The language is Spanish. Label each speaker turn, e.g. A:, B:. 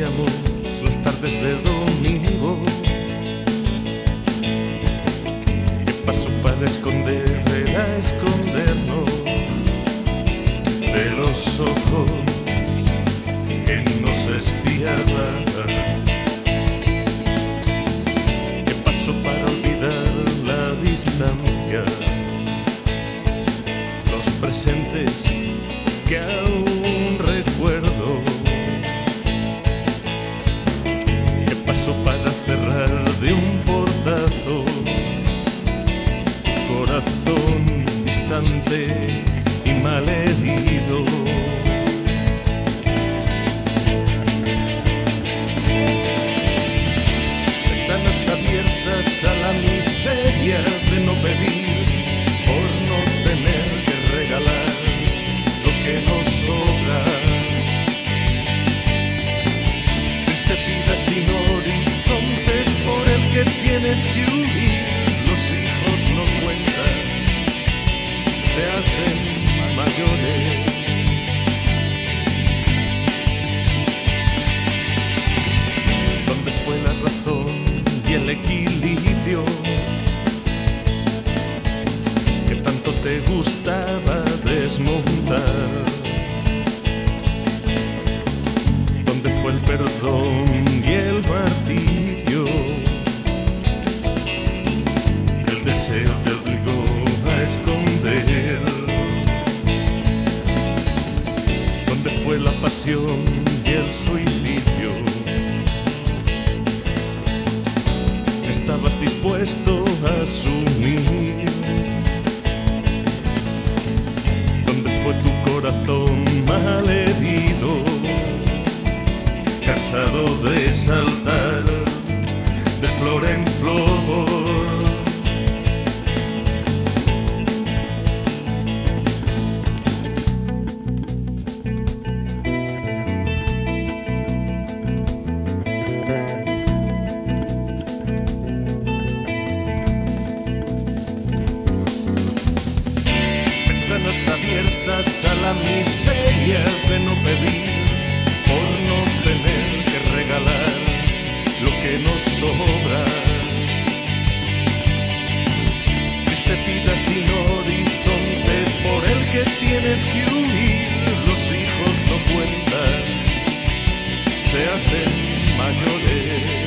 A: las tardes de domingo. ¿Qué pasó para esconder, era escondernos de los ojos que nos espiaban? ¿Qué pasó para olvidar la distancia? Los presentes que aún de no pedir por no tener que regalar lo que nos sobra. Triste vida sin horizonte por el que tienes que huir. Te gustaba desmontar. ¿Dónde fue el perdón y el martirio? El deseo te obligó a esconder. ¿Dónde fue la pasión y el suicidio? Estabas dispuesto a asumir. cansado de saltar de flor en flor. abiertas a la miseria de no pedir por no tener. sobra. Triste vida sin horizonte por el que tienes que huir. Los hijos no cuentan, se hacen mayores.